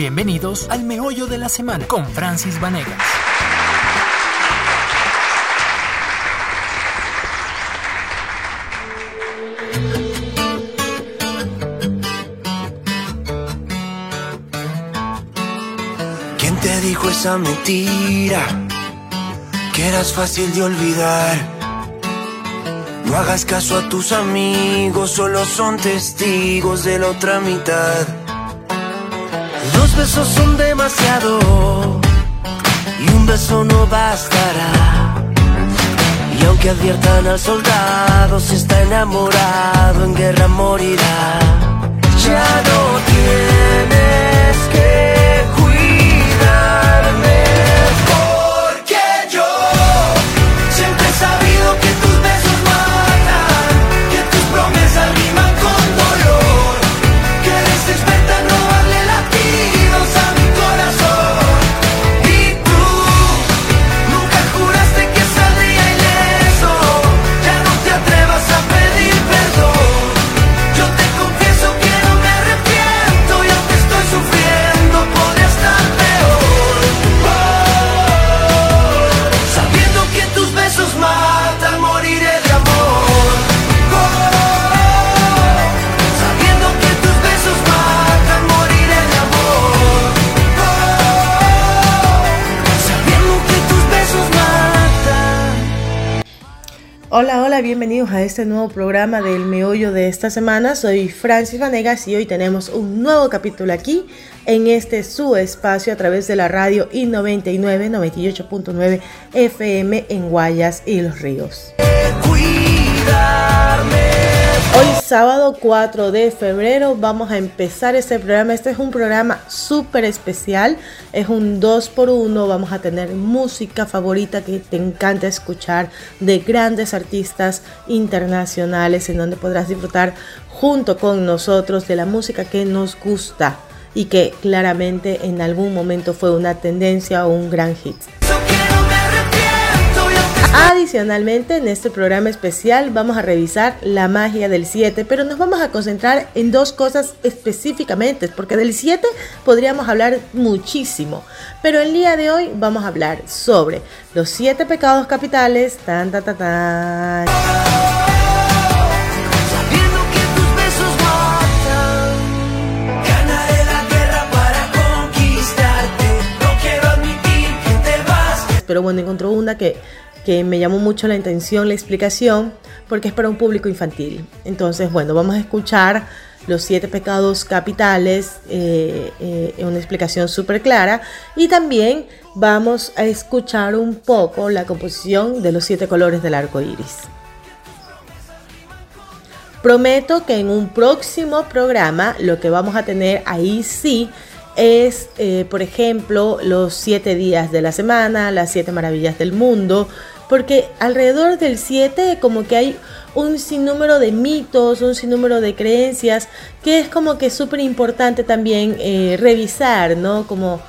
Bienvenidos al Meollo de la Semana con Francis Vanegas. ¿Quién te dijo esa mentira? Que eras fácil de olvidar. No hagas caso a tus amigos, solo son testigos de la otra mitad. Dos besos son demasiado y un beso no bastará. Y aunque adviertan al soldado, si está enamorado, en guerra morirá. Ya no tienes Hola, hola, bienvenidos a este nuevo programa del Meollo de esta semana. Soy Francis Vanegas y hoy tenemos un nuevo capítulo aquí en este su espacio a través de la radio I99 98.9 FM en Guayas y Los Ríos. Cuidarme. Hoy sábado 4 de febrero vamos a empezar este programa. Este es un programa súper especial. Es un 2 por 1 Vamos a tener música favorita que te encanta escuchar de grandes artistas internacionales en donde podrás disfrutar junto con nosotros de la música que nos gusta y que claramente en algún momento fue una tendencia o un gran hit. Adicionalmente, en este programa especial vamos a revisar la magia del 7, pero nos vamos a concentrar en dos cosas específicamente, porque del 7 podríamos hablar muchísimo, pero el día de hoy vamos a hablar sobre los 7 pecados capitales, tan, tan, tan, tan. Pero bueno, encontró una que, que me llamó mucho la atención, la explicación, porque es para un público infantil. Entonces, bueno, vamos a escuchar los siete pecados capitales, eh, eh, una explicación súper clara, y también vamos a escuchar un poco la composición de los siete colores del arco iris. Prometo que en un próximo programa lo que vamos a tener ahí sí es, eh, por ejemplo, los siete días de la semana, las siete maravillas del mundo, porque alrededor del 7 como que hay un sinnúmero de mitos, un sinnúmero de creencias, que es como que súper importante también eh, revisar, ¿no? Como,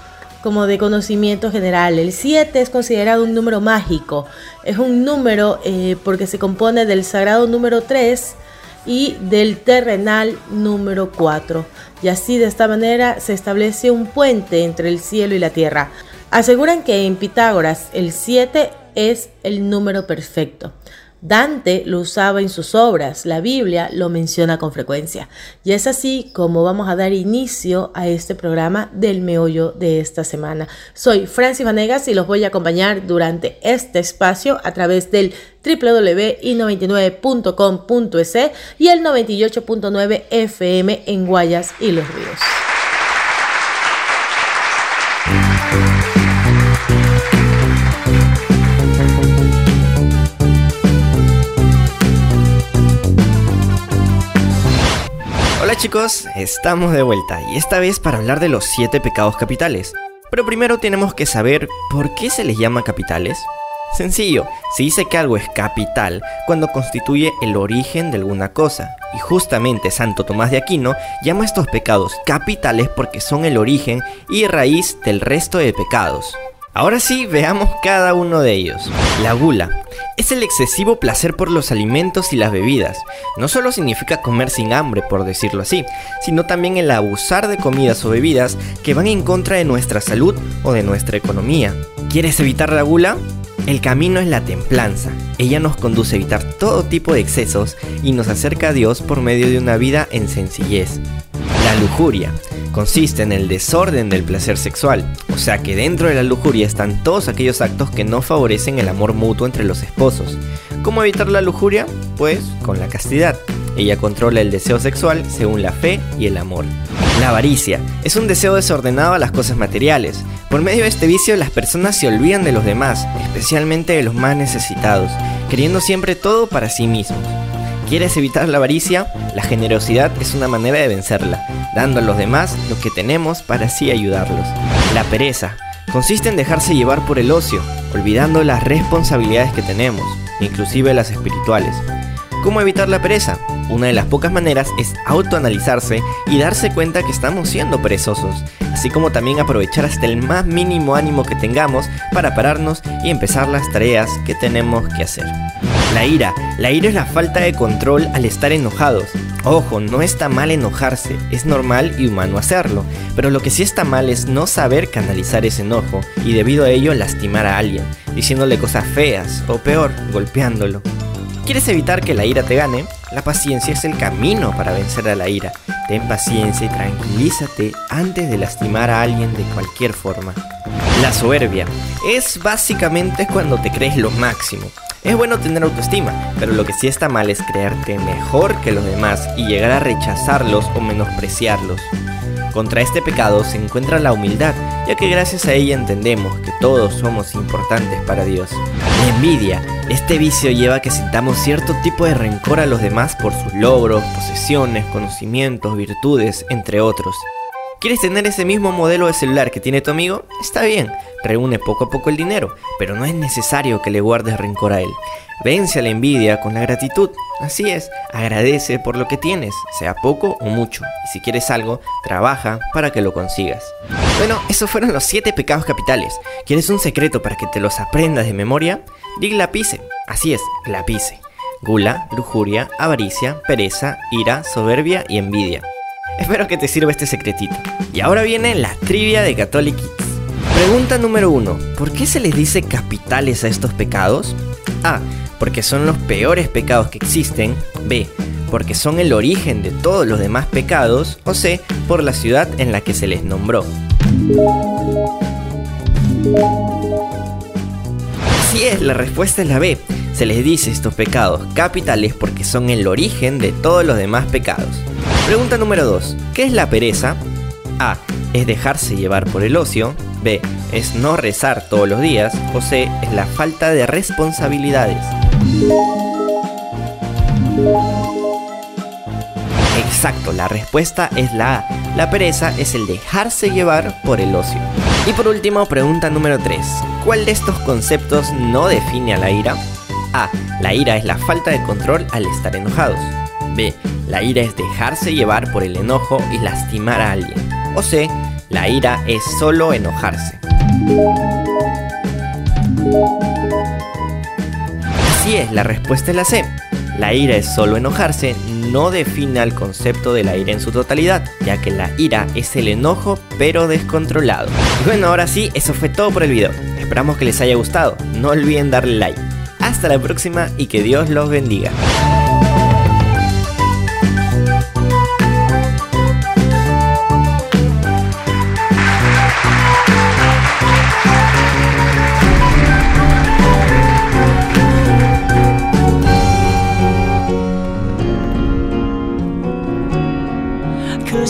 como de conocimiento general. El 7 es considerado un número mágico, es un número eh, porque se compone del sagrado número 3, y del terrenal número 4. Y así de esta manera se establece un puente entre el cielo y la tierra. Aseguran que en Pitágoras el 7 es el número perfecto. Dante lo usaba en sus obras, la Biblia lo menciona con frecuencia. Y es así como vamos a dar inicio a este programa del meollo de esta semana. Soy Francis Vanegas y los voy a acompañar durante este espacio a través del www.i99.com.es y el 98.9 FM en Guayas y Los Ríos. Chicos, estamos de vuelta y esta vez para hablar de los 7 pecados capitales. Pero primero tenemos que saber por qué se les llama capitales. Sencillo, se dice que algo es capital cuando constituye el origen de alguna cosa. Y justamente Santo Tomás de Aquino llama a estos pecados capitales porque son el origen y raíz del resto de pecados. Ahora sí, veamos cada uno de ellos. La gula. Es el excesivo placer por los alimentos y las bebidas. No solo significa comer sin hambre, por decirlo así, sino también el abusar de comidas o bebidas que van en contra de nuestra salud o de nuestra economía. ¿Quieres evitar la gula? El camino es la templanza. Ella nos conduce a evitar todo tipo de excesos y nos acerca a Dios por medio de una vida en sencillez. La lujuria consiste en el desorden del placer sexual, o sea que dentro de la lujuria están todos aquellos actos que no favorecen el amor mutuo entre los esposos. ¿Cómo evitar la lujuria? Pues con la castidad. Ella controla el deseo sexual según la fe y el amor. La avaricia es un deseo desordenado a las cosas materiales. Por medio de este vicio las personas se olvidan de los demás, especialmente de los más necesitados, queriendo siempre todo para sí mismos. ¿Quieres evitar la avaricia? La generosidad es una manera de vencerla, dando a los demás lo que tenemos para así ayudarlos. La pereza consiste en dejarse llevar por el ocio, olvidando las responsabilidades que tenemos, inclusive las espirituales. ¿Cómo evitar la pereza? Una de las pocas maneras es autoanalizarse y darse cuenta que estamos siendo perezosos, así como también aprovechar hasta el más mínimo ánimo que tengamos para pararnos y empezar las tareas que tenemos que hacer. La ira. La ira es la falta de control al estar enojados. Ojo, no está mal enojarse, es normal y humano hacerlo, pero lo que sí está mal es no saber canalizar ese enojo y debido a ello lastimar a alguien, diciéndole cosas feas o peor, golpeándolo. ¿Quieres evitar que la ira te gane? La paciencia es el camino para vencer a la ira. Ten paciencia y tranquilízate antes de lastimar a alguien de cualquier forma. La soberbia es básicamente cuando te crees lo máximo. Es bueno tener autoestima, pero lo que sí está mal es creerte mejor que los demás y llegar a rechazarlos o menospreciarlos. Contra este pecado se encuentra la humildad, ya que gracias a ella entendemos que todos somos importantes para Dios. La envidia, este vicio lleva a que sintamos cierto tipo de rencor a los demás por sus logros, posesiones, conocimientos, virtudes, entre otros. ¿Quieres tener ese mismo modelo de celular que tiene tu amigo? Está bien, reúne poco a poco el dinero, pero no es necesario que le guardes rencor a él. Vence a la envidia con la gratitud. Así es, agradece por lo que tienes, sea poco o mucho. Y si quieres algo, trabaja para que lo consigas. Bueno, esos fueron los 7 pecados capitales. ¿Quieres un secreto para que te los aprendas de memoria? Dig la pise. Así es, la pise. Gula, lujuria, avaricia, pereza, ira, soberbia y envidia. Espero que te sirva este secretito. Y ahora viene la trivia de Catholic Kids. Pregunta número 1. ¿Por qué se les dice capitales a estos pecados? A. Porque son los peores pecados que existen. B. Porque son el origen de todos los demás pecados. O C. Por la ciudad en la que se les nombró. Así es, la respuesta es la B. Se les dice estos pecados capitales porque son el origen de todos los demás pecados. Pregunta número 2. ¿Qué es la pereza? A. Es dejarse llevar por el ocio. B. Es no rezar todos los días. O C. Es la falta de responsabilidades. Exacto, la respuesta es la A. La pereza es el dejarse llevar por el ocio. Y por último, pregunta número 3. ¿Cuál de estos conceptos no define a la ira? A. La ira es la falta de control al estar enojados. B. La ira es dejarse llevar por el enojo y lastimar a alguien. O C. La ira es solo enojarse. Así es, la respuesta es la C. La ira es solo enojarse, no define el concepto de la ira en su totalidad, ya que la ira es el enojo pero descontrolado. Y bueno, ahora sí, eso fue todo por el video. Esperamos que les haya gustado. No olviden darle like. Hasta la próxima y que Dios los bendiga.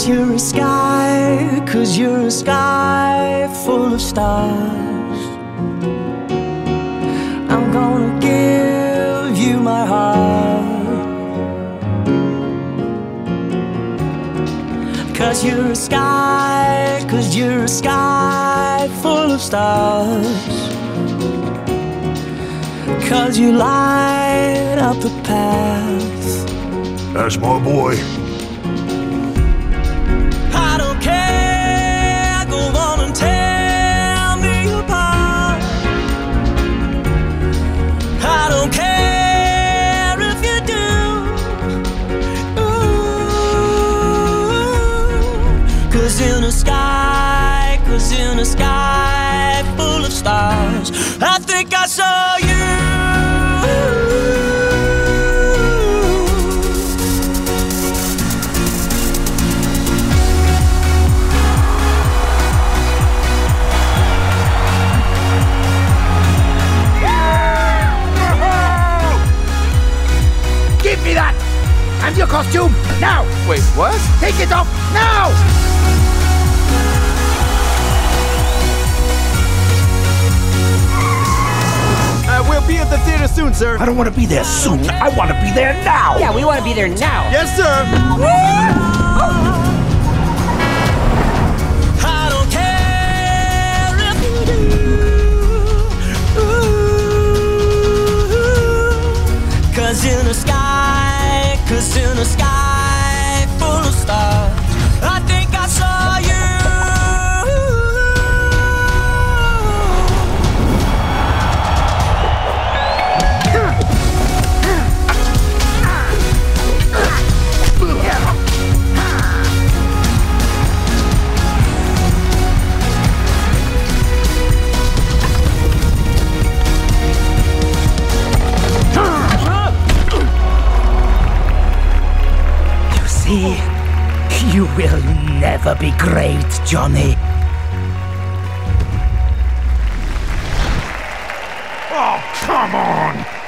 Cause you're a sky, cause you're a sky full of stars. I'm gonna give you my heart. Cause you're a sky, cause you're a sky full of stars. Cause you light up the path. That's my boy. sky full of stars. I think I saw you. give me that! And your costume, now! Wait, what? Take it off, now! be at the theater soon, sir. I don't want to be there soon. I want to be there now. Yeah, we want to be there now. Yes, sir. Cause in the sky, cause in the sky full of stars, I think I saw you. happy. You will never be great, Johnny. Oh, come on!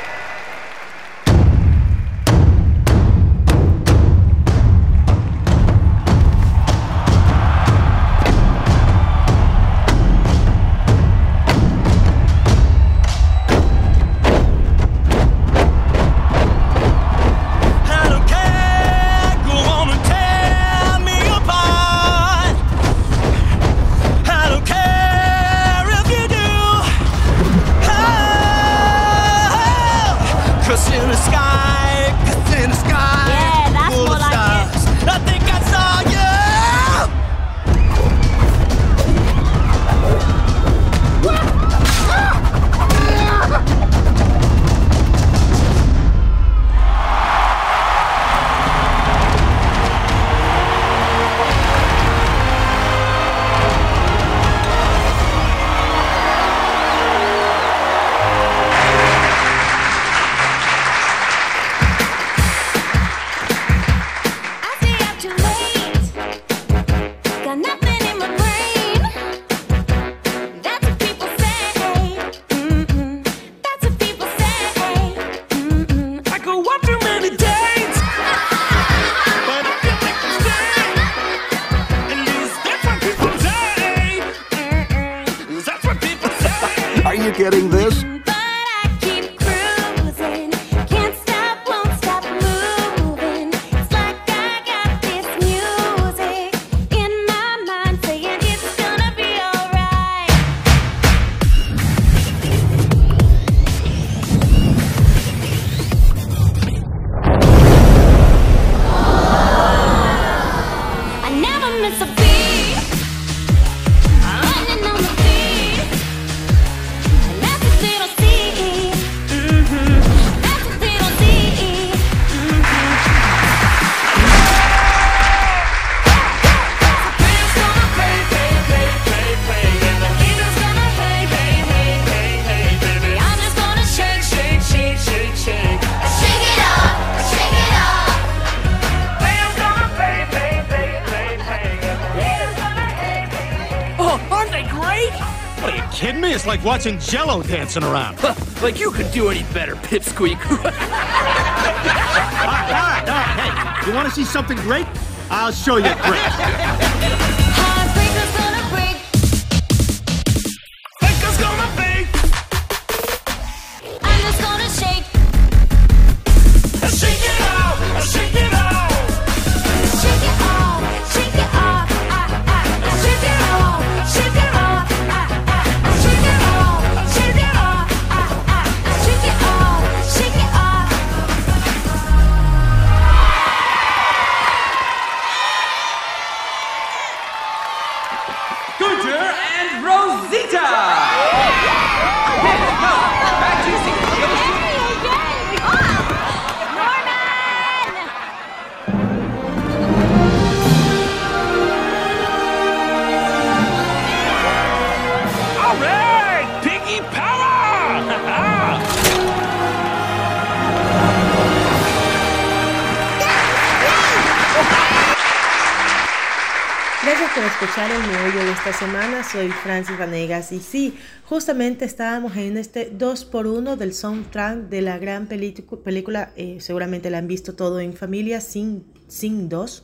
getting this? like watching Jello dancing around. Huh, like you could do any better, Pipsqueak. all right, all ah, right, ah, ah, Hey, you want to see something great? I'll show you great. Esta semana. Soy Francis Vanegas y sí, justamente estábamos en este 2x1 del soundtrack de la gran película, eh, seguramente la han visto todo en familia, Sin, Sin 2.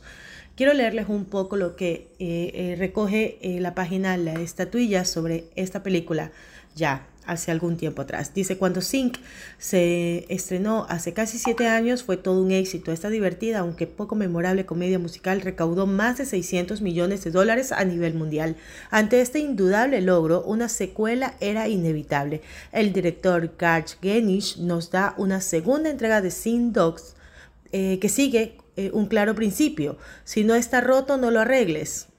Quiero leerles un poco lo que eh, eh, recoge eh, la página La Estatuilla sobre esta película ya hace algún tiempo atrás. Dice, cuando Sync se estrenó hace casi siete años fue todo un éxito. Esta divertida, aunque poco memorable comedia musical, recaudó más de 600 millones de dólares a nivel mundial. Ante este indudable logro, una secuela era inevitable. El director Garth Genish nos da una segunda entrega de Sin Dogs eh, que sigue eh, un claro principio. Si no está roto, no lo arregles.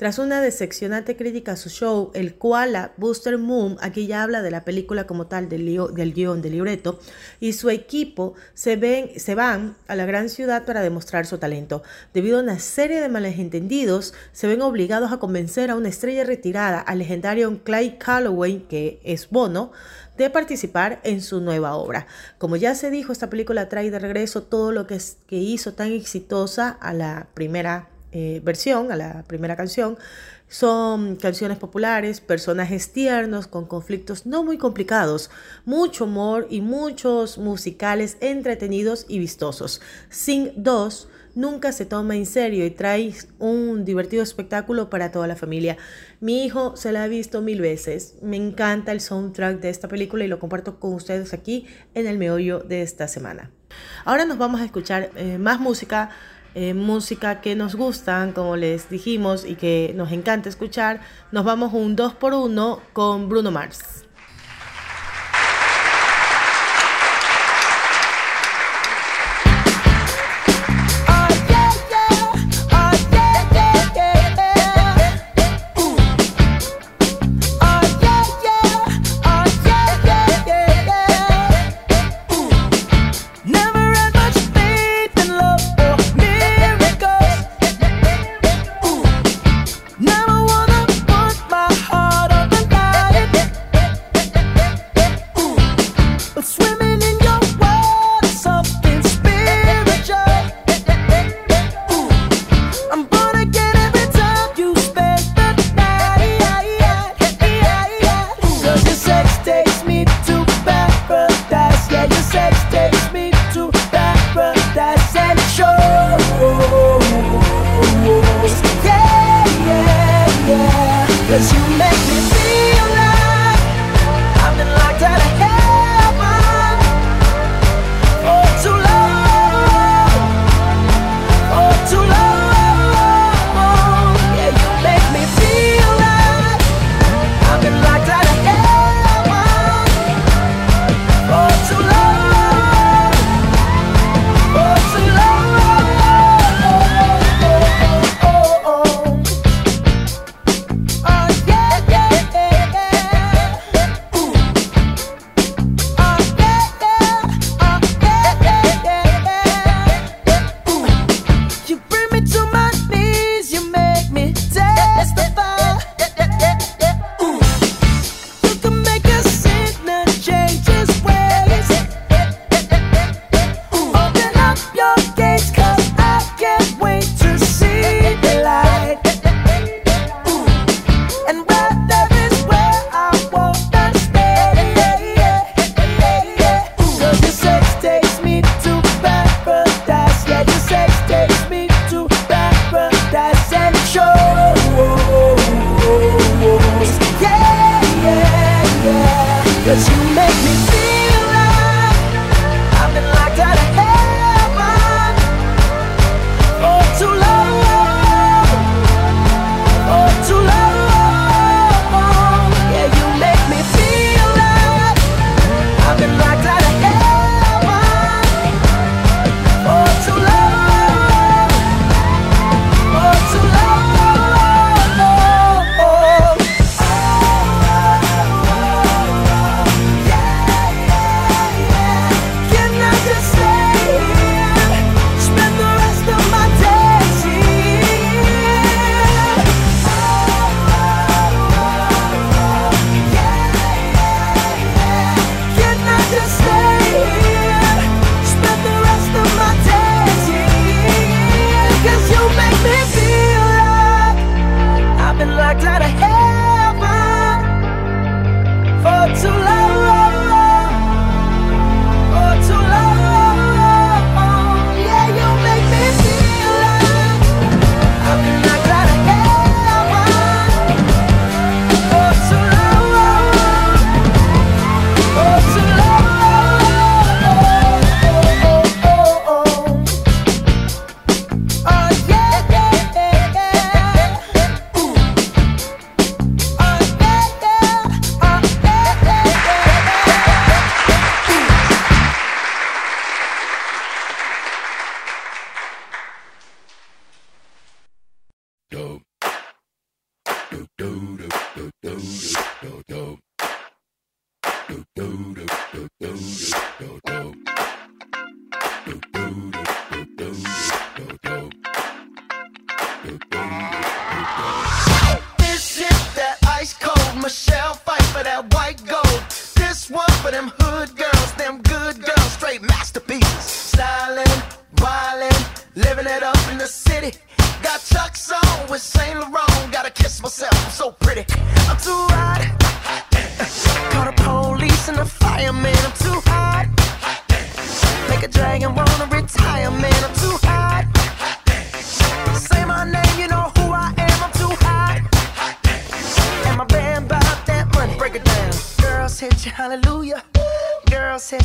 Tras una decepcionante crítica a su show, el koala Buster Moon, aquí ya habla de la película como tal, del, lío- del guion, del libreto, y su equipo se, ven, se van a la gran ciudad para demostrar su talento. Debido a una serie de malentendidos, se ven obligados a convencer a una estrella retirada, al legendario Clay Calloway, que es Bono, de participar en su nueva obra. Como ya se dijo, esta película trae de regreso todo lo que, que hizo tan exitosa a la primera eh, versión, a la primera canción. Son canciones populares, personajes tiernos con conflictos no muy complicados, mucho humor y muchos musicales entretenidos y vistosos. Sing 2 nunca se toma en serio y trae un divertido espectáculo para toda la familia. Mi hijo se la ha visto mil veces. Me encanta el soundtrack de esta película y lo comparto con ustedes aquí en el meollo de esta semana. Ahora nos vamos a escuchar eh, más música, eh, música que nos gustan, como les dijimos, y que nos encanta escuchar. Nos vamos un 2 por 1 con Bruno Mars.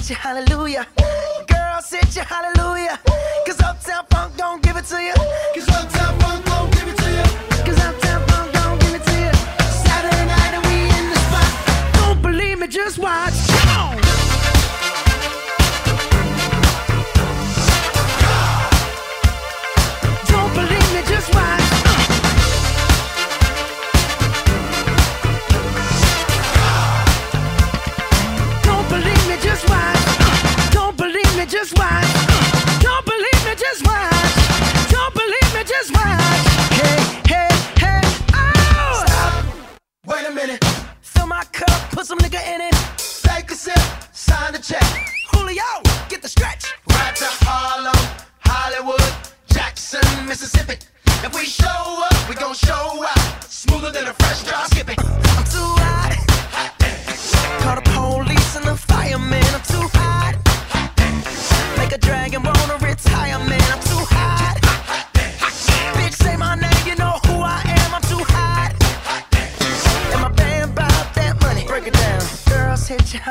sit your hallelujah. Girl, sit your hallelujah. Cause Uptown Funk don't give it to you.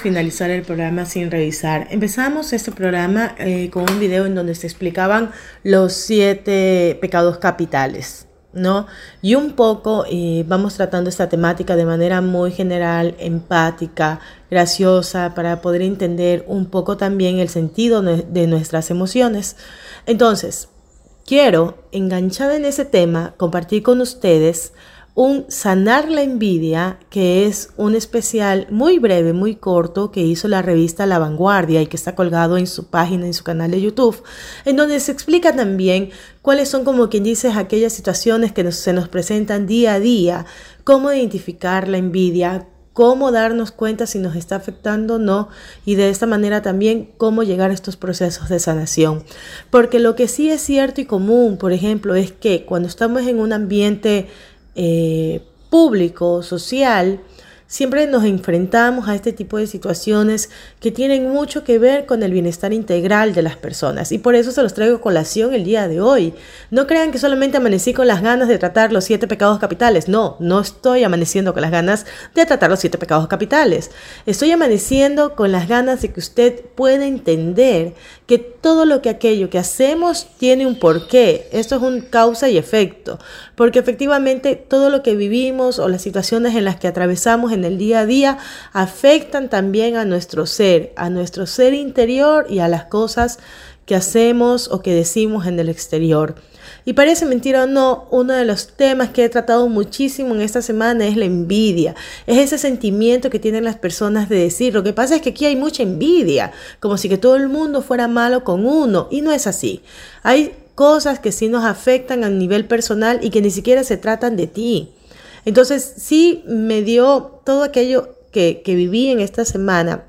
Finalizar el programa sin revisar. Empezamos este programa eh, con un video en donde se explicaban los siete pecados capitales, ¿no? Y un poco eh, vamos tratando esta temática de manera muy general, empática, graciosa, para poder entender un poco también el sentido de de nuestras emociones. Entonces, quiero, enganchada en ese tema, compartir con ustedes un Sanar la Envidia, que es un especial muy breve, muy corto, que hizo la revista La Vanguardia y que está colgado en su página, en su canal de YouTube, en donde se explica también cuáles son, como quien dice, aquellas situaciones que nos- se nos presentan día a día, cómo identificar la envidia, cómo darnos cuenta si nos está afectando o no y de esta manera también cómo llegar a estos procesos de sanación. Porque lo que sí es cierto y común, por ejemplo, es que cuando estamos en un ambiente eh, público, social, siempre nos enfrentamos a este tipo de situaciones que tienen mucho que ver con el bienestar integral de las personas. Y por eso se los traigo colación el día de hoy. No crean que solamente amanecí con las ganas de tratar los siete pecados capitales. No, no estoy amaneciendo con las ganas de tratar los siete pecados capitales. Estoy amaneciendo con las ganas de que usted pueda entender que todo lo que aquello que hacemos tiene un porqué. Esto es un causa y efecto. Porque efectivamente todo lo que vivimos o las situaciones en las que atravesamos en el día a día afectan también a nuestro ser, a nuestro ser interior y a las cosas que hacemos o que decimos en el exterior. Y parece mentira o no, uno de los temas que he tratado muchísimo en esta semana es la envidia. Es ese sentimiento que tienen las personas de decir, lo que pasa es que aquí hay mucha envidia, como si que todo el mundo fuera malo con uno, y no es así. Hay cosas que sí nos afectan a nivel personal y que ni siquiera se tratan de ti. Entonces sí me dio todo aquello que, que viví en esta semana,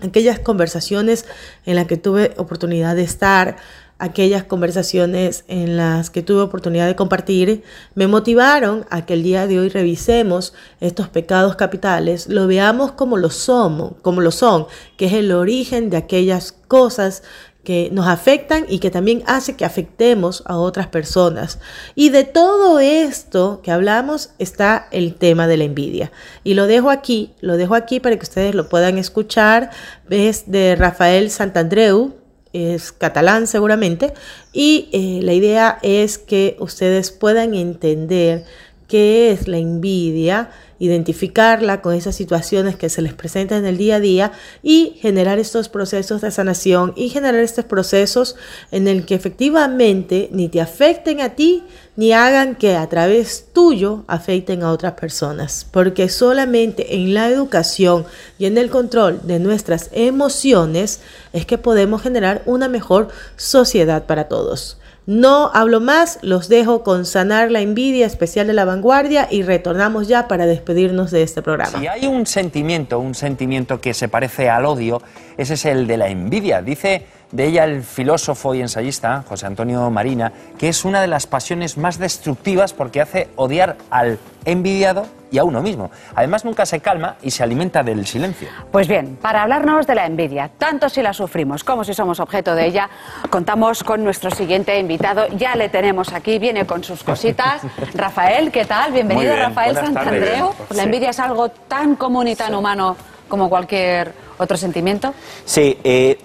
aquellas conversaciones en las que tuve oportunidad de estar, aquellas conversaciones en las que tuve oportunidad de compartir, me motivaron a que el día de hoy revisemos estos pecados capitales, lo veamos como lo somos, como lo son, que es el origen de aquellas cosas que nos afectan y que también hace que afectemos a otras personas. Y de todo esto que hablamos está el tema de la envidia. Y lo dejo aquí, lo dejo aquí para que ustedes lo puedan escuchar. Es de Rafael Santandreu, es catalán seguramente, y eh, la idea es que ustedes puedan entender qué es la envidia, identificarla con esas situaciones que se les presentan en el día a día y generar estos procesos de sanación y generar estos procesos en el que efectivamente ni te afecten a ti ni hagan que a través tuyo afecten a otras personas, porque solamente en la educación y en el control de nuestras emociones es que podemos generar una mejor sociedad para todos. No hablo más, los dejo con Sanar la Envidia especial de la vanguardia y retornamos ya para despedirnos de este programa. Si hay un sentimiento, un sentimiento que se parece al odio, ese es el de la envidia. Dice de ella el filósofo y ensayista José Antonio Marina que es una de las pasiones más destructivas porque hace odiar al envidiado y a uno mismo. Además nunca se calma y se alimenta del silencio. Pues bien, para hablarnos de la envidia, tanto si la sufrimos como si somos objeto de ella, contamos con nuestro siguiente invitado. Ya le tenemos aquí, viene con sus cositas. Rafael, ¿qué tal? Bienvenido, bien, Rafael. Santandreu. La envidia es algo tan común y tan humano como cualquier otro sentimiento. Sí, eh,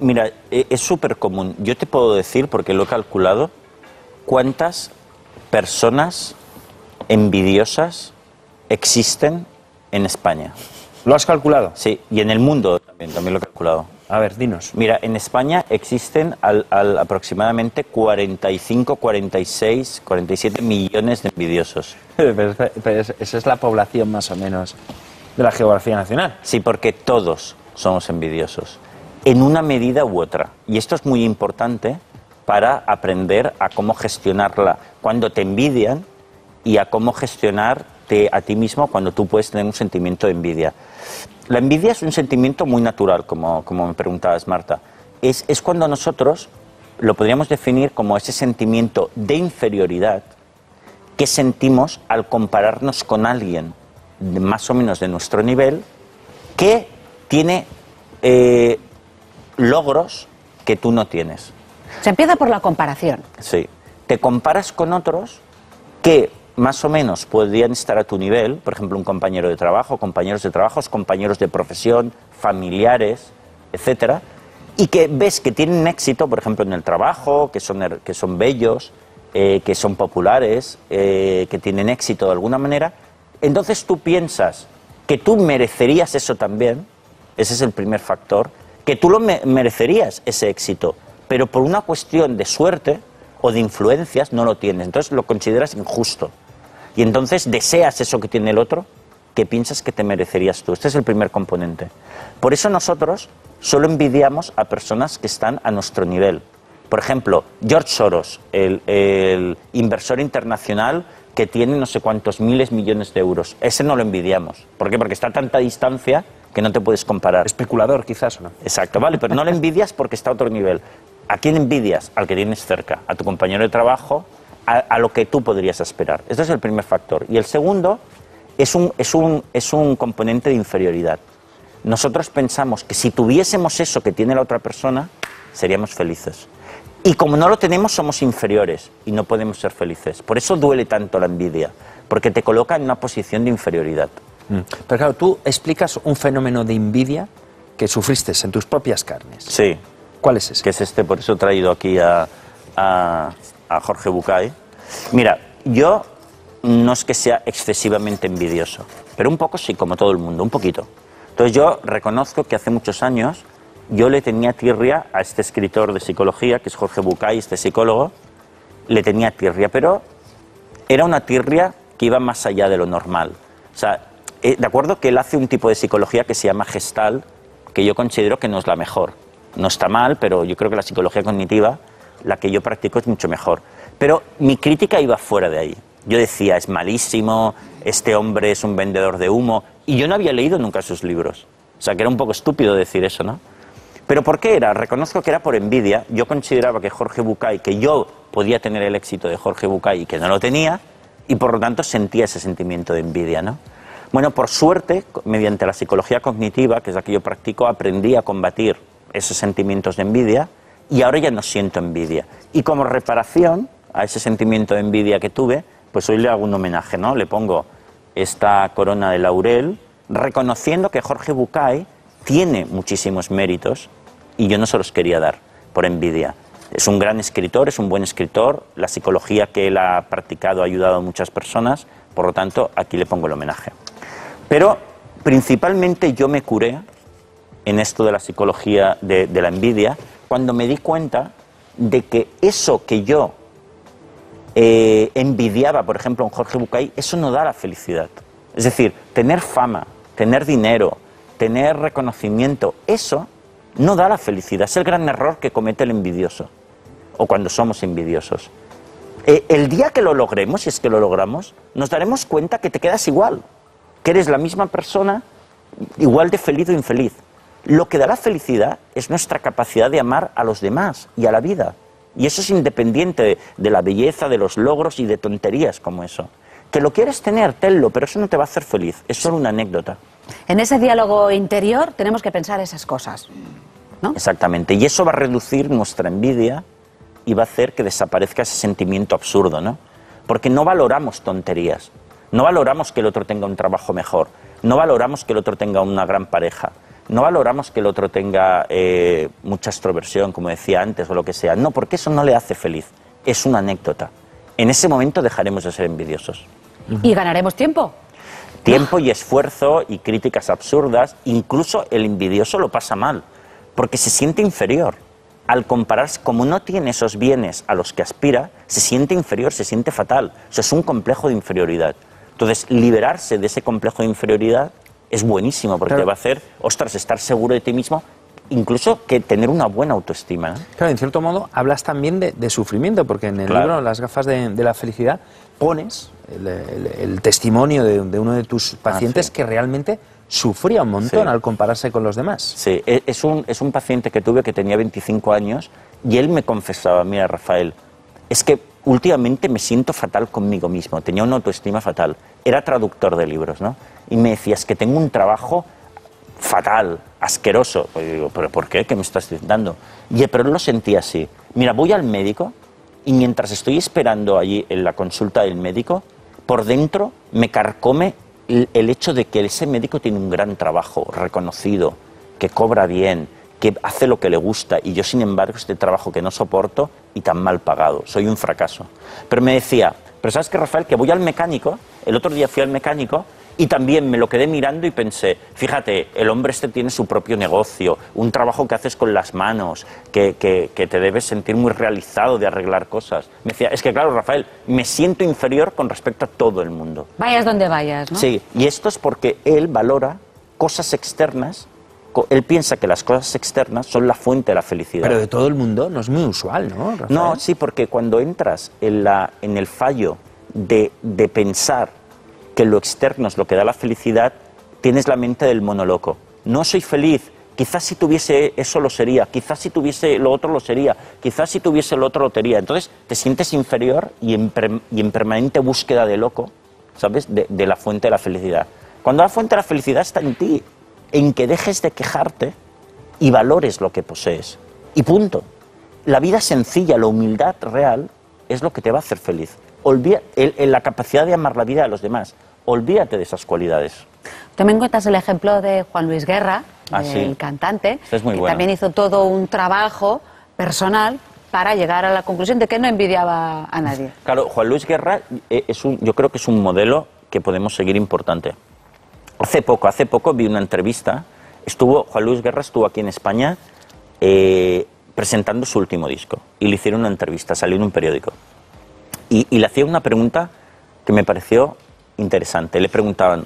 mira, eh, es súper común. Yo te puedo decir, porque lo he calculado, cuántas personas envidiosas existen en España. ¿Lo has calculado? Sí, y en el mundo también, también lo he calculado. A ver, dinos. Mira, en España existen al, al aproximadamente 45, 46, 47 millones de envidiosos. Pero es- pero es- esa es la población más o menos de la geografía nacional. Sí, porque todos somos envidiosos, en una medida u otra. Y esto es muy importante para aprender a cómo gestionarla cuando te envidian y a cómo gestionarte a ti mismo cuando tú puedes tener un sentimiento de envidia. La envidia es un sentimiento muy natural, como, como me preguntabas, Marta. Es, es cuando nosotros lo podríamos definir como ese sentimiento de inferioridad que sentimos al compararnos con alguien más o menos de nuestro nivel que tiene eh, logros que tú no tienes. Se empieza por la comparación. Sí. Te comparas con otros que más o menos podrían estar a tu nivel, por ejemplo, un compañero de trabajo, compañeros de trabajo, compañeros de profesión, familiares, etcétera, y que ves que tienen éxito, por ejemplo, en el trabajo, que son, que son bellos, eh, que son populares, eh, que tienen éxito de alguna manera, entonces tú piensas que tú merecerías eso también, ese es el primer factor, que tú lo me- merecerías ese éxito, pero por una cuestión de suerte o de influencias no lo tienes, entonces lo consideras injusto. Y entonces deseas eso que tiene el otro que piensas que te merecerías tú. Este es el primer componente. Por eso nosotros solo envidiamos a personas que están a nuestro nivel. Por ejemplo, George Soros, el, el inversor internacional que tiene no sé cuántos miles millones de euros. Ese no lo envidiamos. ¿Por qué? Porque está a tanta distancia que no te puedes comparar. Especulador, quizás, ¿o no? Exacto, vale, pero no lo envidias porque está a otro nivel. ¿A quién envidias? Al que tienes cerca, a tu compañero de trabajo, a, a lo que tú podrías esperar. Este es el primer factor. Y el segundo es un, es un, es un componente de inferioridad. Nosotros pensamos que si tuviésemos eso que tiene la otra persona, seríamos felices. Y como no lo tenemos, somos inferiores y no podemos ser felices. Por eso duele tanto la envidia, porque te coloca en una posición de inferioridad. Pero claro, tú explicas un fenómeno de envidia que sufriste en tus propias carnes. Sí. ¿Cuál es ese? Que es este, por eso he traído aquí a, a- a Jorge Bucay. Mira, yo no es que sea excesivamente envidioso, pero un poco sí, como todo el mundo, un poquito. Entonces yo reconozco que hace muchos años yo le tenía tirria a este escritor de psicología, que es Jorge Bucay, este psicólogo, le tenía tirria, pero era una tirria que iba más allá de lo normal. O sea, eh, de acuerdo que él hace un tipo de psicología que se llama gestal, que yo considero que no es la mejor. No está mal, pero yo creo que la psicología cognitiva, la que yo practico, es mucho mejor. Pero mi crítica iba fuera de ahí. Yo decía, es malísimo, este hombre es un vendedor de humo, y yo no había leído nunca sus libros. O sea, que era un poco estúpido decir eso, ¿no? ¿Pero por qué era? Reconozco que era por envidia. Yo consideraba que Jorge Bucay, que yo podía tener el éxito de Jorge Bucay y que no lo tenía, y por lo tanto sentía ese sentimiento de envidia, ¿no? Bueno, por suerte, mediante la psicología cognitiva, que es la que yo practico, aprendí a combatir esos sentimientos de envidia y ahora ya no siento envidia. Y como reparación a ese sentimiento de envidia que tuve, pues hoy le hago un homenaje, ¿no? Le pongo esta corona de laurel, reconociendo que Jorge Bucay tiene muchísimos méritos y yo no se los quería dar por envidia. Es un gran escritor, es un buen escritor, la psicología que él ha practicado ha ayudado a muchas personas, por lo tanto, aquí le pongo el homenaje. Pero principalmente yo me curé en esto de la psicología de, la envidia cuando me di cuenta de que eso que yo eh, envidiaba, por ejemplo, en Jorge Bucay, eso no da la felicidad. Es decir, tener fama, tener dinero, tener reconocimiento, eso no da la felicidad. Es el gran error que comete el envidioso, o cuando somos envidiosos. Eh, el día que lo logremos, si es que lo logramos, nos daremos cuenta que te quedas igual, que eres la misma persona, igual de feliz o infeliz. Lo que da la felicidad es nuestra capacidad de amar a los demás y a la vida. Y eso es independiente de, de la belleza, de los logros y de tonterías como eso. Que lo quieres tener, tenlo, pero eso no te va a hacer feliz. Es solo una anécdota. En ese diálogo interior tenemos que pensar esas cosas. Exactamente. Y eso va a reducir nuestra envidia y va a hacer que desaparezca ese sentimiento absurdo, ¿no? Porque no valoramos tonterías. No valoramos que el otro tenga un trabajo mejor. No valoramos que el otro tenga una gran pareja. No valoramos que el otro tenga eh, mucha extroversión, como decía antes, o lo que sea. No, porque eso no le hace feliz. Es una anécdota. En ese momento dejaremos de ser envidiosos. Y ganaremos tiempo. Tiempo y esfuerzo y críticas absurdas, incluso el envidioso lo pasa mal, porque se siente inferior. Al compararse, como no tiene esos bienes a los que aspira, se siente inferior, se siente fatal. Eso es un complejo de inferioridad. Entonces, liberarse de ese complejo de inferioridad es buenísimo, porque Claro. te va a hacer, ostras, estar seguro de ti mismo, incluso que tener una buena autoestima. Claro, en cierto modo hablas también de, de sufrimiento, porque en el Claro. libro Las gafas de, de la felicidad pones el, el- el testimonio de, de uno de tus pacientes que realmente sufría un montón Ah, Sí. al compararse con los demás. Sí, e- es un, es un paciente que tuve que tenía 25 años y él me confesaba, mira Rafael, es que últimamente me siento fatal conmigo mismo, tenía una autoestima fatal, era traductor de libros, ¿no? Y me decía, es que tengo un trabajo fatal, asqueroso. Pues digo, ¿pero por qué? ¿Qué me estás dando? Y pero lo sentía así. Mira, voy al médico y mientras estoy esperando allí en la consulta del médico, por dentro me carcome el hecho de que ese médico tiene un gran trabajo reconocido, que cobra bien, que hace lo que le gusta y yo sin embargo este trabajo que no soporto y tan mal pagado, soy un fracaso. Pero me decía, pero sabes que Rafael, que voy al mecánico, el otro día fui al mecánico y también me lo quedé mirando y pensé, fíjate, el hombre este tiene su propio negocio, un trabajo que haces con las manos, que, que- que te debes sentir muy realizado de arreglar cosas. Me decía, es que claro, Rafael, me siento inferior con respecto a todo el mundo. Vayas donde vayas, ¿no? Sí, y esto es porque él valora cosas externas, él piensa que las cosas externas son la fuente de la felicidad. Pero de todo el mundo no es muy usual, ¿no? Rafael? No, sí, porque cuando entras en, la, en el fallo de, de pensar que lo externo es lo que da la felicidad, tienes la mente del monoloco. No soy feliz. Quizás si tuviese eso lo sería, quizás si tuviese lo otro lo sería, quizás si tuviese lo otro lo sería. Entonces te sientes inferior y en, y en permanente búsqueda de loco, ¿sabes? De, de la fuente de la felicidad. Cuando la fuente de la felicidad está en ti, en que dejes de quejarte y valores lo que posees. Y punto. La vida sencilla, la humildad real, es lo que te va a hacer feliz. Olvida, el- el- la capacidad de amar la vida de los demás. Olvídate de esas cualidades. También cuentas el ejemplo de Juan Luis Guerra, Ah, el sí. cantante, es muy que bueno. también hizo todo un trabajo personal para llegar a la conclusión de que no envidiaba a nadie. Claro, Juan Luis Guerra eh, es un, yo creo que es un modelo que podemos seguir importante. Hace poco, hace poco vi una entrevista. Estuvo, Juan Luis Guerra estuvo aquí en España eh, presentando su último disco. Y le hicieron una entrevista, salió en un periódico. Y, le hacía una pregunta que me pareció interesante. Le preguntaban,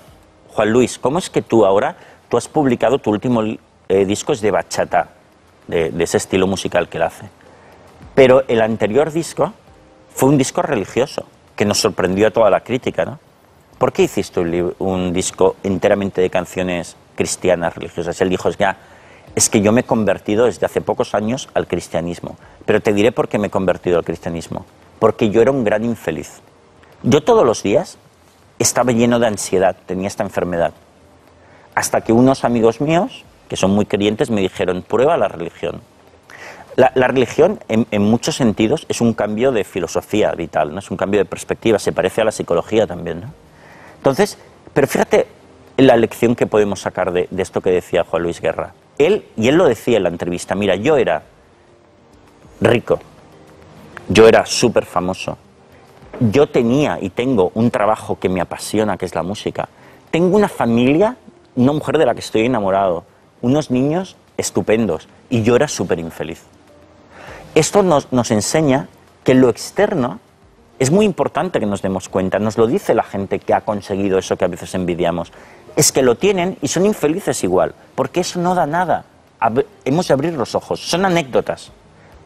Juan Luis, ¿cómo es que tú ahora, tú has publicado tu último eh, disco es de bachata, de, de ese estilo musical que él hace? Pero el anterior disco fue un disco religioso, que nos sorprendió a toda la crítica, ¿no? ¿Por qué hiciste un, disco enteramente de canciones cristianas religiosas? Él dijo, ya, es que yo me he convertido desde hace pocos años al cristianismo. Pero te diré por qué me he convertido al cristianismo. Porque yo era un gran infeliz. Yo todos los días estaba lleno de ansiedad, tenía esta enfermedad. Hasta que unos amigos míos, que son muy creyentes, me dijeron, prueba la religión. La, la religión, en, en muchos sentidos, es un cambio de filosofía vital, ¿no? es un cambio de perspectiva, se parece a la psicología también. ¿no? Entonces, pero fíjate la lección que podemos sacar de, esto que decía Juan Luis Guerra. Él, y él lo decía en la entrevista, mira, yo era rico, yo era súper famoso, yo tenía y tengo un trabajo que me apasiona, que es la música, tengo una familia, una mujer de la que estoy enamorado, unos niños estupendos, y yo era súper infeliz. Esto nos, nos enseña que lo externo es muy importante que nos demos cuenta. Nos lo dice la gente que ha conseguido eso que a veces envidiamos. Es que lo tienen y son infelices igual, porque eso no da nada. Ab- hemos de abrir los ojos. Son anécdotas.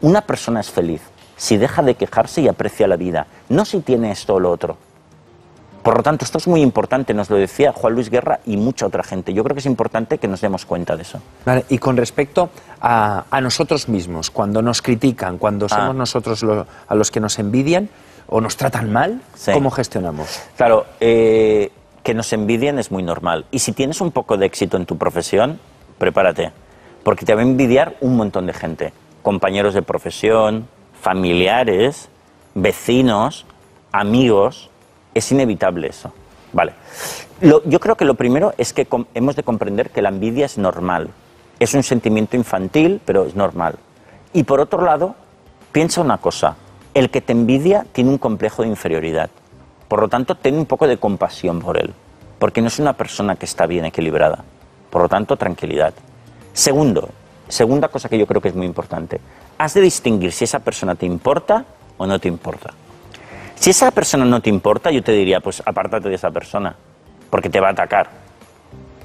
Una persona es feliz si deja de quejarse y aprecia la vida, no si tiene esto o lo otro. Por lo tanto, esto es muy importante, nos lo decía Juan Luis Guerra y mucha otra gente. Yo creo que es importante que nos demos cuenta de eso. Vale, y con respecto a, a nosotros mismos, cuando nos critican, cuando Ah. somos nosotros lo- a los que nos envidian o nos tratan mal, Sí. ¿cómo gestionamos? Claro, eh, que nos envidien es muy normal. Y si tienes un poco de éxito en tu profesión, prepárate. Porque te va a envidiar un montón de gente. Compañeros de profesión, familiares, vecinos, amigos. Es inevitable eso. Vale. Lo- yo creo que lo primero es que hemos de comprender que la envidia es normal. Es un sentimiento infantil, pero es normal. Y por otro lado, piensa una cosa. El que te envidia tiene un complejo de inferioridad. Por lo tanto, ten un poco de compasión por él, porque no es una persona que está bien equilibrada. Por lo tanto, tranquilidad. Segundo, segunda cosa que yo creo que es muy importante, has de distinguir si esa persona te importa o no te importa. Si esa persona no te importa, yo te diría, pues apártate de esa persona, porque te va a atacar.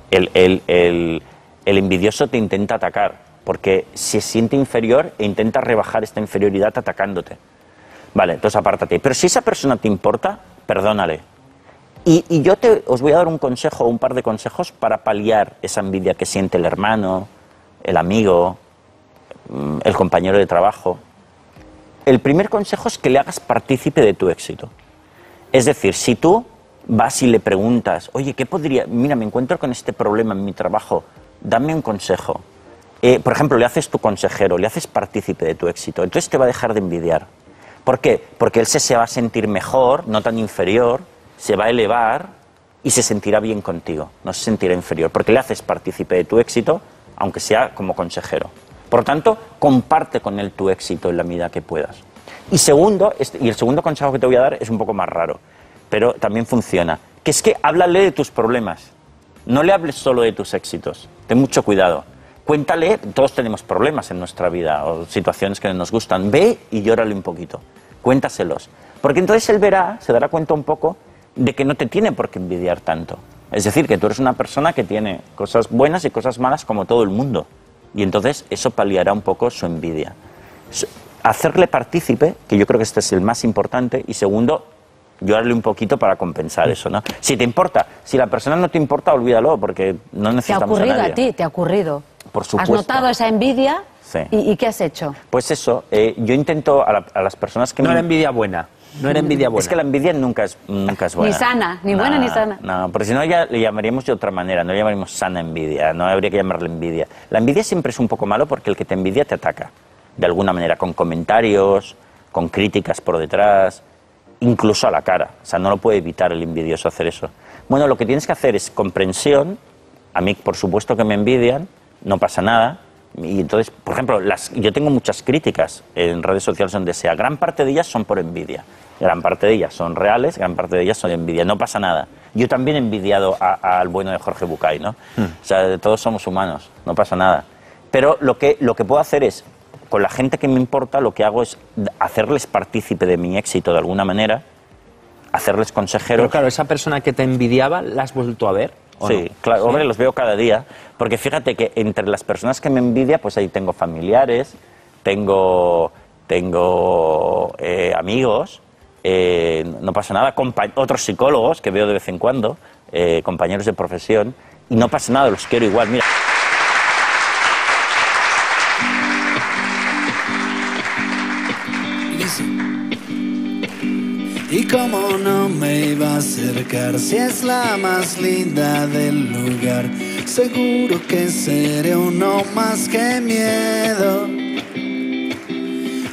El, el- el- el envidioso te intenta atacar, porque se siente inferior e intenta rebajar esta inferioridad atacándote. Vale, entonces apártate. Pero si esa persona te importa, perdónale. Y, yo te, os voy a dar un consejo un par de consejos para paliar esa envidia que siente el hermano, el amigo, mm, el compañero de trabajo. El primer consejo es que le hagas partícipe de tu éxito. Es decir, si tú vas y le preguntas, oye, ¿qué podría? Mira, me encuentro con este problema en mi trabajo, dame un consejo. Eh, por ejemplo, le haces tu consejero, le haces partícipe de tu éxito, entonces te va a dejar de envidiar. ¿Por qué? Porque él se, se va a sentir mejor, no tan inferior, se va a elevar y se sentirá bien contigo, no se sentirá inferior, porque le haces partícipe de tu éxito, aunque sea como consejero. Por tanto, comparte con él tu éxito en la medida que puedas. Y segundo, y el segundo consejo que te voy a dar es un poco más raro, pero también funciona, que es que háblale de tus problemas. No le hables solo de tus éxitos. Ten mucho cuidado. Cuéntale, todos tenemos problemas en nuestra vida o situaciones que no nos gustan. Ve y llórale un poquito. Cuéntaselos. Porque entonces él verá, se dará cuenta un poco de que no te tiene por qué envidiar tanto. Es decir, que tú eres una persona que tiene cosas buenas y cosas malas como todo el mundo. Y entonces eso paliará un poco su envidia. Hacerle partícipe, que yo creo que este es el más importante, y segundo, llorarle un poquito para compensar eso, ¿no? Si te importa, si la persona no te importa, olvídalo, porque no ¿Te ha necesitamos ocurrido a nadie. a ti? ¿Te ha ocurrido? Por ¿Has notado esa envidia? Sí. ¿Y, y qué has hecho? Pues eso, eh, yo intento a, la- a las personas que No me- era envidia buena. No era envidia buena. Es que la envidia nunca es, nunca es buena. Ni sana, ni buena ni sana. No, porque si no ya le llamaríamos de otra manera, no le llamaríamos sana envidia, no habría que llamarle envidia. La envidia siempre es un poco malo porque el que te envidia te ataca, de alguna manera, con comentarios, con críticas por detrás, incluso a la cara. O sea, no lo puede evitar el envidioso hacer eso. Bueno, lo que tienes que hacer es comprensión, a mí por supuesto que me envidian, no pasa nada. Y entonces, por ejemplo, las, yo tengo muchas críticas en redes sociales donde sea, gran parte de ellas son por envidia. Gran parte de ellas son reales, gran parte de ellas son envidia. No pasa nada. Yo también he envidiado al bueno de Jorge Bucay, ¿no? O sea, todos somos humanos, no pasa nada. Pero lo que, lo que puedo hacer es, con la gente que me importa, lo que hago es hacerles partícipe de mi éxito de alguna manera, hacerles consejeros. Pero claro, esa persona que te envidiaba, ¿la has vuelto a ver? ¿O Sí, no? claro, ¿Sí? hombre, los veo cada día, porque fíjate que entre las personas que me envidia, pues ahí tengo familiares, tengo, tengo eh, amigos, eh, no pasa nada, compa- otros psicólogos que veo de vez en cuando, eh, compañeros de profesión, y no pasa nada, los quiero igual. Mira, Y cómo no me iba a acercar si es la más linda del lugar. Seguro que seré uno más que miedo.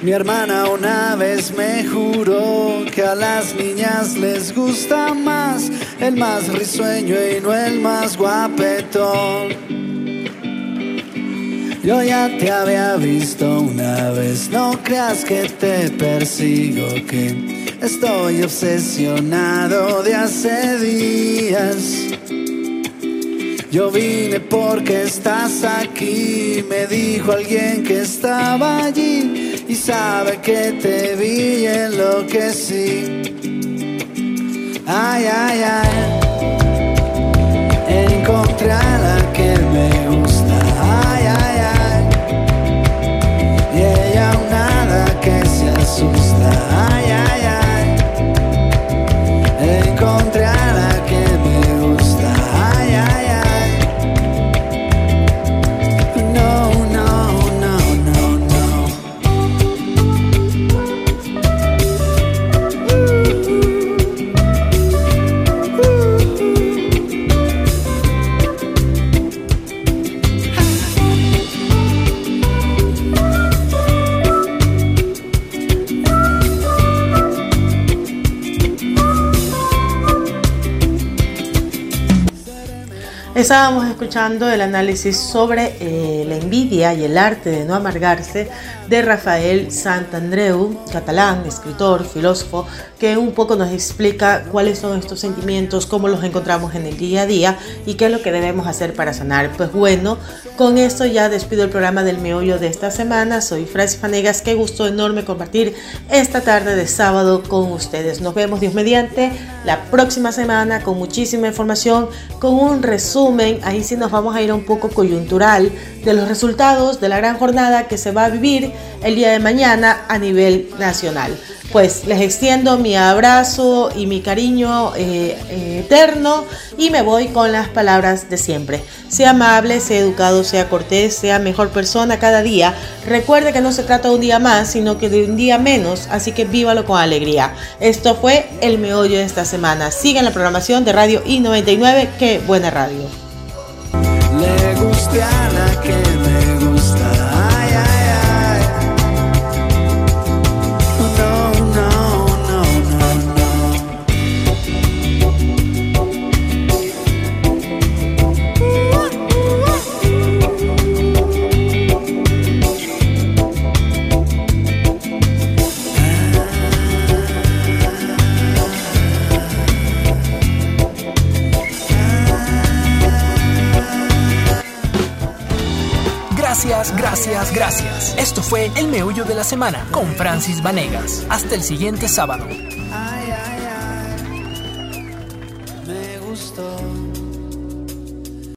Mi hermana una vez me juró que a las niñas les gusta más el más risueño y no el más guapetón. Yo ya te había visto una vez, no creas que te persigo, que estoy obsesionado de hace días. Yo vine porque estás aquí, me dijo alguien que estaba allí y sabe que te vi y enloquecí. Ay, ay, ay, encontré a la que me se asusta. Ay, ay, ay, Estábamos escuchando el análisis sobre eh, la envidia y el arte de no amargarse de Rafael Santandreu, catalán, escritor, filósofo, que un poco nos explica cuáles son estos sentimientos, cómo los encontramos en el día a día y qué es lo que debemos hacer para sanar. Pues bueno, con esto ya despido el programa del meollo de esta semana. Soy Francis Fanegas, qué gusto enorme compartir esta tarde de sábado con ustedes. Nos vemos Dios mediante la próxima semana con muchísima información, con un resumen. Ahí sí nos vamos a ir un poco coyuntural de los resultados de la gran jornada que se va a vivir el día de mañana a nivel nacional. Pues les extiendo mi abrazo y mi cariño eh, eh, eterno y me voy con las palabras de siempre. Sea amable, sea educado, sea cortés, sea mejor persona cada día. Recuerde que no se trata de un día más, sino que de un día menos, así que vívalo con alegría. Esto fue el meollo de esta semana. Sigan la programación de Radio I99, que buena radio. Le guste a la que me gusta. Gracias, gracias. Esto fue El Meollo de la Semana con Francis Vanegas. Hasta el siguiente sábado.